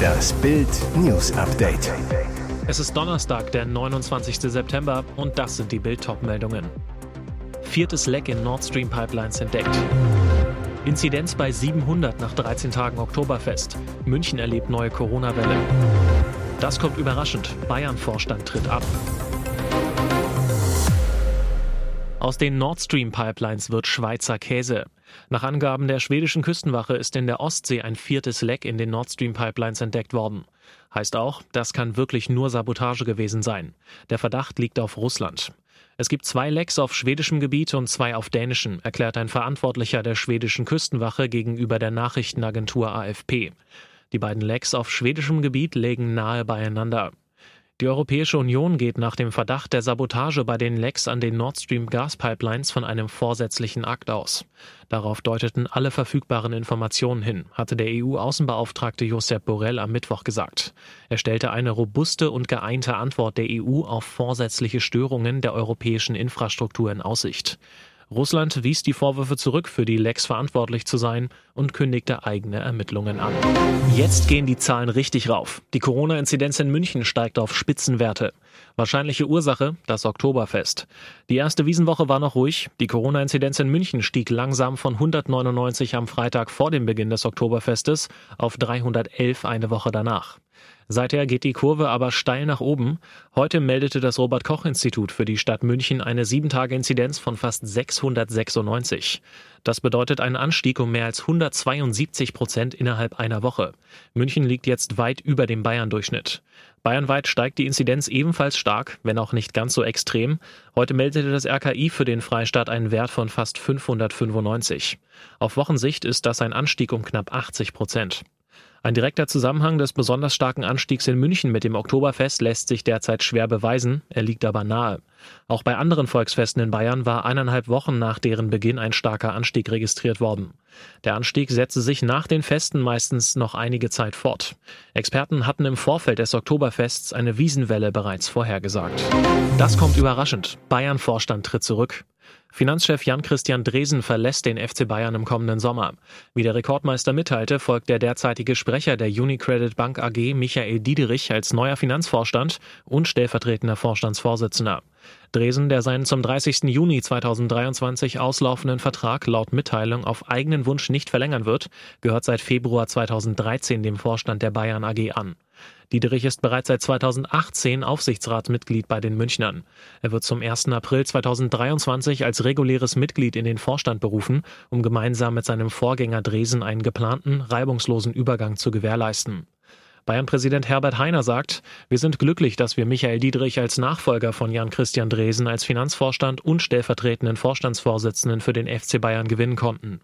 Das Bild News Update. Es ist Donnerstag, der 29. September und das sind die Bild meldungen Viertes Leck in Nord Stream Pipelines entdeckt. Inzidenz bei 700 nach 13 Tagen Oktoberfest. München erlebt neue Corona-Welle. Das kommt überraschend. Bayern-Vorstand tritt ab. Aus den Nord Stream Pipelines wird Schweizer Käse. Nach Angaben der schwedischen Küstenwache ist in der Ostsee ein viertes Leck in den Nord Stream Pipelines entdeckt worden. Heißt auch, das kann wirklich nur Sabotage gewesen sein. Der Verdacht liegt auf Russland. Es gibt zwei Lecks auf schwedischem Gebiet und zwei auf dänischem, erklärt ein Verantwortlicher der schwedischen Küstenwache gegenüber der Nachrichtenagentur AFP. Die beiden Lecks auf schwedischem Gebiet legen nahe beieinander. Die Europäische Union geht nach dem Verdacht der Sabotage bei den Lecks an den Nord Stream Gaspipelines von einem vorsätzlichen Akt aus. Darauf deuteten alle verfügbaren Informationen hin, hatte der EU-Außenbeauftragte Josep Borrell am Mittwoch gesagt. Er stellte eine robuste und geeinte Antwort der EU auf vorsätzliche Störungen der europäischen Infrastruktur in Aussicht. Russland wies die Vorwürfe zurück, für die Lecks verantwortlich zu sein und kündigte eigene Ermittlungen an. Jetzt gehen die Zahlen richtig rauf. Die Corona-Inzidenz in München steigt auf Spitzenwerte. Wahrscheinliche Ursache das Oktoberfest. Die erste Wiesenwoche war noch ruhig. Die Corona-Inzidenz in München stieg langsam von 199 am Freitag vor dem Beginn des Oktoberfestes auf 311 eine Woche danach. Seither geht die Kurve aber steil nach oben. Heute meldete das Robert Koch Institut für die Stadt München eine 7-Tage-Inzidenz von fast 696. Das bedeutet einen Anstieg um mehr als 172 Prozent innerhalb einer Woche. München liegt jetzt weit über dem Bayern-Durchschnitt. Bayernweit steigt die Inzidenz ebenfalls stark, wenn auch nicht ganz so extrem. Heute meldete das RKI für den Freistaat einen Wert von fast 595. Auf Wochensicht ist das ein Anstieg um knapp 80 Prozent. Ein direkter Zusammenhang des besonders starken Anstiegs in München mit dem Oktoberfest lässt sich derzeit schwer beweisen, er liegt aber nahe. Auch bei anderen Volksfesten in Bayern war eineinhalb Wochen nach deren Beginn ein starker Anstieg registriert worden. Der Anstieg setzte sich nach den Festen meistens noch einige Zeit fort. Experten hatten im Vorfeld des Oktoberfests eine Wiesenwelle bereits vorhergesagt. Das kommt überraschend. Bayern-Vorstand tritt zurück. Finanzchef Jan-Christian Dresen verlässt den FC Bayern im kommenden Sommer. Wie der Rekordmeister mitteilte, folgt der derzeitige Sprecher der Unicredit Bank AG Michael Diederich als neuer Finanzvorstand und stellvertretender Vorstandsvorsitzender. Dresen, der seinen zum 30. Juni 2023 auslaufenden Vertrag laut Mitteilung auf eigenen Wunsch nicht verlängern wird, gehört seit Februar 2013 dem Vorstand der Bayern AG an. Diederich ist bereits seit 2018 Aufsichtsratsmitglied bei den Münchnern. Er wird zum 1. April 2023 als reguläres Mitglied in den Vorstand berufen, um gemeinsam mit seinem Vorgänger Dresen einen geplanten, reibungslosen Übergang zu gewährleisten. Bayern-Präsident Herbert Heiner sagt, wir sind glücklich, dass wir Michael Diedrich als Nachfolger von Jan-Christian Dresen als Finanzvorstand und stellvertretenden Vorstandsvorsitzenden für den FC Bayern gewinnen konnten.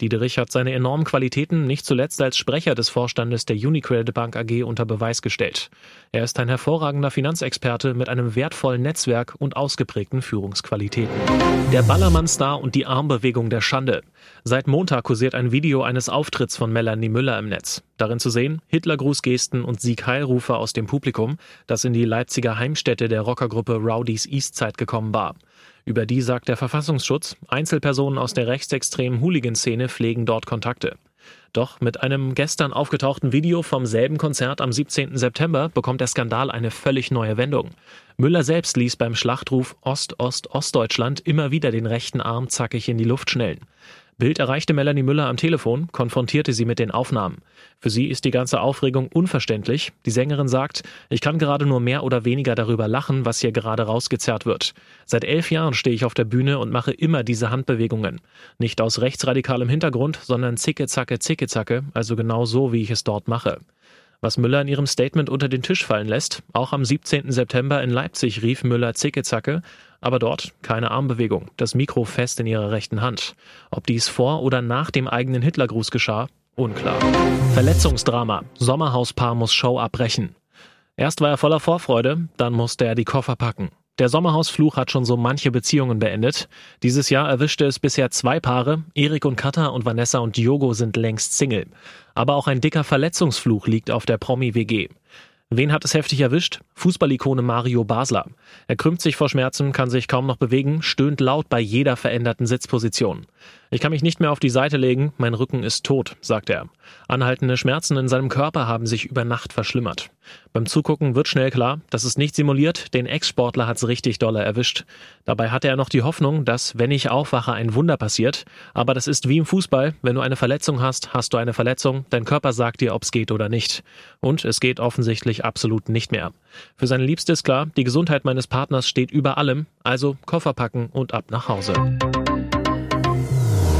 Diederich hat seine enormen Qualitäten nicht zuletzt als Sprecher des Vorstandes der Unicredit Bank AG unter Beweis gestellt. Er ist ein hervorragender Finanzexperte mit einem wertvollen Netzwerk und ausgeprägten Führungsqualitäten. Der Ballermann-Star und die Armbewegung der Schande. Seit Montag kursiert ein Video eines Auftritts von Melanie Müller im Netz. Darin zu sehen Hitlergrußgesten und Sieg-Heilrufe aus dem Publikum, das in die Leipziger Heimstätte der Rockergruppe Rowdies Eastside gekommen war. Über die sagt der Verfassungsschutz, Einzelpersonen aus der rechtsextremen Hooligan-Szene pflegen dort Kontakte. Doch mit einem gestern aufgetauchten Video vom selben Konzert am 17. September bekommt der Skandal eine völlig neue Wendung. Müller selbst ließ beim Schlachtruf Ost-Ost-Ostdeutschland immer wieder den rechten Arm zackig in die Luft schnellen. Bild erreichte Melanie Müller am Telefon, konfrontierte sie mit den Aufnahmen. Für sie ist die ganze Aufregung unverständlich. Die Sängerin sagt, ich kann gerade nur mehr oder weniger darüber lachen, was hier gerade rausgezerrt wird. Seit elf Jahren stehe ich auf der Bühne und mache immer diese Handbewegungen. Nicht aus rechtsradikalem Hintergrund, sondern zicke, zacke, zicke, zacke, also genau so, wie ich es dort mache. Was Müller in ihrem Statement unter den Tisch fallen lässt, auch am 17. September in Leipzig rief Müller Zicke-Zacke, aber dort keine Armbewegung, das Mikro fest in ihrer rechten Hand. Ob dies vor oder nach dem eigenen Hitlergruß geschah, unklar. Verletzungsdrama. Sommerhauspaar muss Show abbrechen. Erst war er voller Vorfreude, dann musste er die Koffer packen. Der Sommerhausfluch hat schon so manche Beziehungen beendet. Dieses Jahr erwischte es bisher zwei Paare. Erik und Katha und Vanessa und Diogo sind längst Single. Aber auch ein dicker Verletzungsfluch liegt auf der Promi-WG. Wen hat es heftig erwischt? Fußballikone Mario Basler. Er krümmt sich vor Schmerzen, kann sich kaum noch bewegen, stöhnt laut bei jeder veränderten Sitzposition. Ich kann mich nicht mehr auf die Seite legen, mein Rücken ist tot, sagt er. Anhaltende Schmerzen in seinem Körper haben sich über Nacht verschlimmert. Beim Zugucken wird schnell klar, das ist nicht simuliert, den Ex-Sportler hat's richtig doller erwischt. Dabei hatte er noch die Hoffnung, dass, wenn ich aufwache, ein Wunder passiert. Aber das ist wie im Fußball, wenn du eine Verletzung hast, hast du eine Verletzung, dein Körper sagt dir, ob's geht oder nicht. Und es geht offensichtlich absolut nicht mehr. Für seine Liebste ist klar, die Gesundheit meines Partners steht über allem, also Koffer packen und ab nach Hause.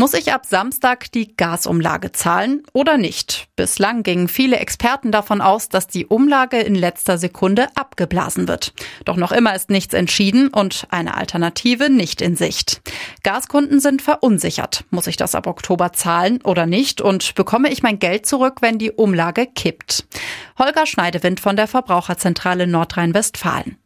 Muss ich ab Samstag die Gasumlage zahlen oder nicht? Bislang gingen viele Experten davon aus, dass die Umlage in letzter Sekunde abgeblasen wird. Doch noch immer ist nichts entschieden und eine Alternative nicht in Sicht. Gaskunden sind verunsichert. Muss ich das ab Oktober zahlen oder nicht? Und bekomme ich mein Geld zurück, wenn die Umlage kippt? Holger Schneidewind von der Verbraucherzentrale Nordrhein-Westfalen.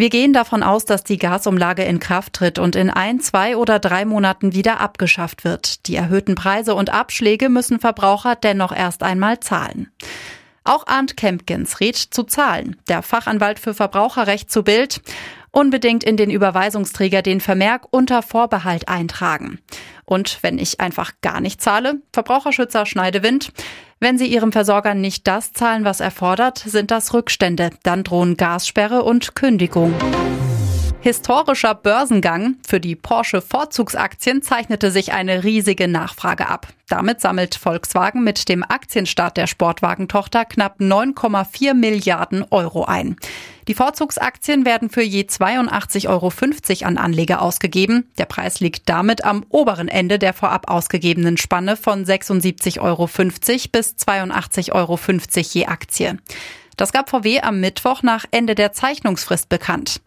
Wir gehen davon aus, dass die Gasumlage in Kraft tritt und in ein, zwei oder drei Monaten wieder abgeschafft wird. Die erhöhten Preise und Abschläge müssen Verbraucher dennoch erst einmal zahlen. Auch Arndt Kempkins rät zu zahlen. Der Fachanwalt für Verbraucherrecht zu Bild unbedingt in den Überweisungsträger den Vermerk unter Vorbehalt eintragen. Und wenn ich einfach gar nicht zahle, Verbraucherschützer Schneidewind, wenn Sie Ihrem Versorger nicht das zahlen, was er fordert, sind das Rückstände. Dann drohen Gassperre und Kündigung. Historischer Börsengang. Für die Porsche Vorzugsaktien zeichnete sich eine riesige Nachfrage ab. Damit sammelt Volkswagen mit dem Aktienstart der Sportwagentochter knapp 9,4 Milliarden Euro ein. Die Vorzugsaktien werden für je 82,50 Euro an Anleger ausgegeben. Der Preis liegt damit am oberen Ende der vorab ausgegebenen Spanne von 76,50 Euro bis 82,50 Euro je Aktie. Das gab VW am Mittwoch nach Ende der Zeichnungsfrist bekannt.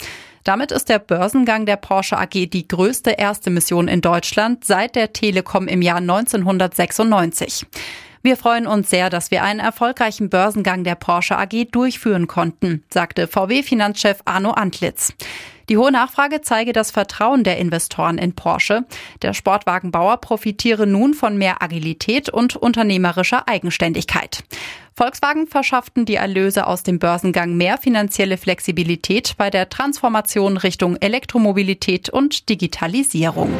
Damit ist der Börsengang der Porsche AG die größte erste Mission in Deutschland seit der Telekom im Jahr 1996. Wir freuen uns sehr, dass wir einen erfolgreichen Börsengang der Porsche AG durchführen konnten, sagte VW-Finanzchef Arno Antlitz. Die hohe Nachfrage zeige das Vertrauen der Investoren in Porsche. Der Sportwagenbauer profitiere nun von mehr Agilität und unternehmerischer Eigenständigkeit. Volkswagen verschafften die Erlöse aus dem Börsengang mehr finanzielle Flexibilität bei der Transformation Richtung Elektromobilität und Digitalisierung.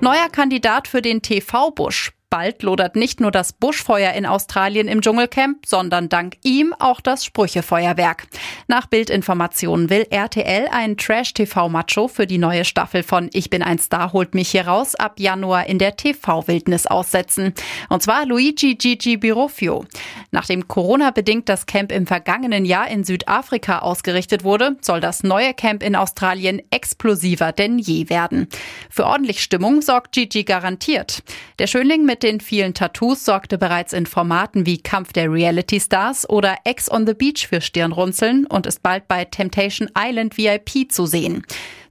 Neuer Kandidat für den TV-Busch. Bald lodert nicht nur das Buschfeuer in Australien im Dschungelcamp, sondern dank ihm auch das Sprüchefeuerwerk. Nach Bildinformationen will RTL ein Trash-TV-Macho für die neue Staffel von Ich bin ein Star holt mich hier raus ab Januar in der TV-Wildnis aussetzen. Und zwar Luigi Gigi Birofio. Nachdem Corona-bedingt das Camp im vergangenen Jahr in Südafrika ausgerichtet wurde, soll das neue Camp in Australien explosiver denn je werden. Für ordentlich Stimmung sorgt Gigi garantiert. Der Schönling mit den vielen Tattoos sorgte bereits in Formaten wie Kampf der Reality Stars oder Ex on the Beach für Stirnrunzeln und ist bald bei Temptation Island VIP zu sehen.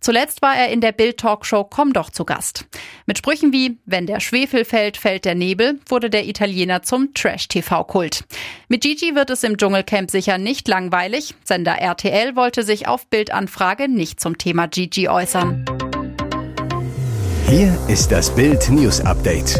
Zuletzt war er in der Bild-Talkshow Komm doch zu Gast. Mit Sprüchen wie Wenn der Schwefel fällt, fällt der Nebel wurde der Italiener zum Trash-TV-Kult. Mit Gigi wird es im Dschungelcamp sicher nicht langweilig. Sender RTL wollte sich auf Bildanfrage nicht zum Thema Gigi äußern. Hier ist das Bild News Update.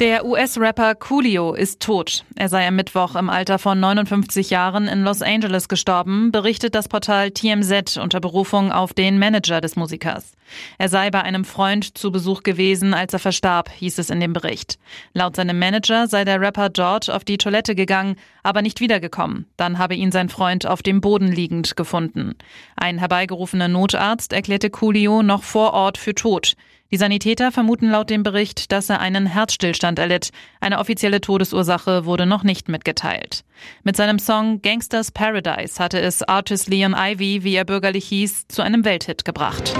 Der US-Rapper Coolio ist tot. Er sei am Mittwoch im Alter von 59 Jahren in Los Angeles gestorben, berichtet das Portal TMZ unter Berufung auf den Manager des Musikers. Er sei bei einem Freund zu Besuch gewesen, als er verstarb, hieß es in dem Bericht. Laut seinem Manager sei der Rapper dort auf die Toilette gegangen, aber nicht wiedergekommen. Dann habe ihn sein Freund auf dem Boden liegend gefunden. Ein herbeigerufener Notarzt erklärte Coolio noch vor Ort für tot. Die Sanitäter vermuten laut dem Bericht, dass er einen Herzstillstand erlitt. Eine offizielle Todesursache wurde noch nicht mitgeteilt. Mit seinem Song Gangsters Paradise hatte es Artist Leon Ivy, wie er bürgerlich hieß, zu einem Welthit gebracht.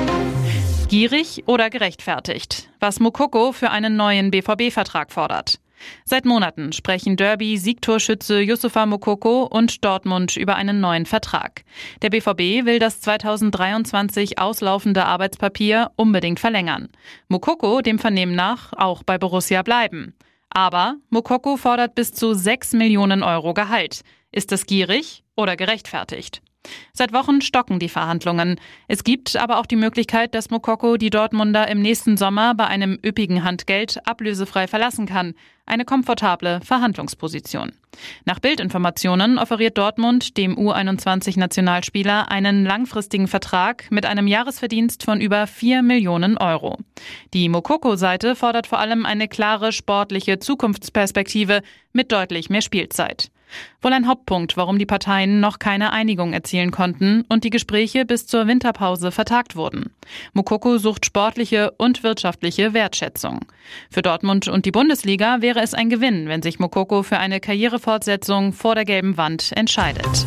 Gierig oder gerechtfertigt? Was Mokoko für einen neuen BVB-Vertrag fordert. Seit Monaten sprechen Derby-Siegtorschütze Yusufa Mokoko und Dortmund über einen neuen Vertrag. Der BVB will das 2023 auslaufende Arbeitspapier unbedingt verlängern. Mokoko dem Vernehmen nach auch bei Borussia bleiben. Aber Mokoko fordert bis zu 6 Millionen Euro Gehalt. Ist das gierig oder gerechtfertigt? Seit Wochen stocken die Verhandlungen. Es gibt aber auch die Möglichkeit, dass Mokoko die Dortmunder im nächsten Sommer bei einem üppigen Handgeld ablösefrei verlassen kann. Eine komfortable Verhandlungsposition. Nach Bildinformationen offeriert Dortmund dem U21-Nationalspieler einen langfristigen Vertrag mit einem Jahresverdienst von über 4 Millionen Euro. Die Mokoko-Seite fordert vor allem eine klare sportliche Zukunftsperspektive mit deutlich mehr Spielzeit. Wohl ein Hauptpunkt, warum die Parteien noch keine Einigung erzielen konnten und die Gespräche bis zur Winterpause vertagt wurden. Mukoko sucht sportliche und wirtschaftliche Wertschätzung. Für Dortmund und die Bundesliga wäre es ein Gewinn, wenn sich Mukoko für eine Karrierefortsetzung vor der gelben Wand entscheidet.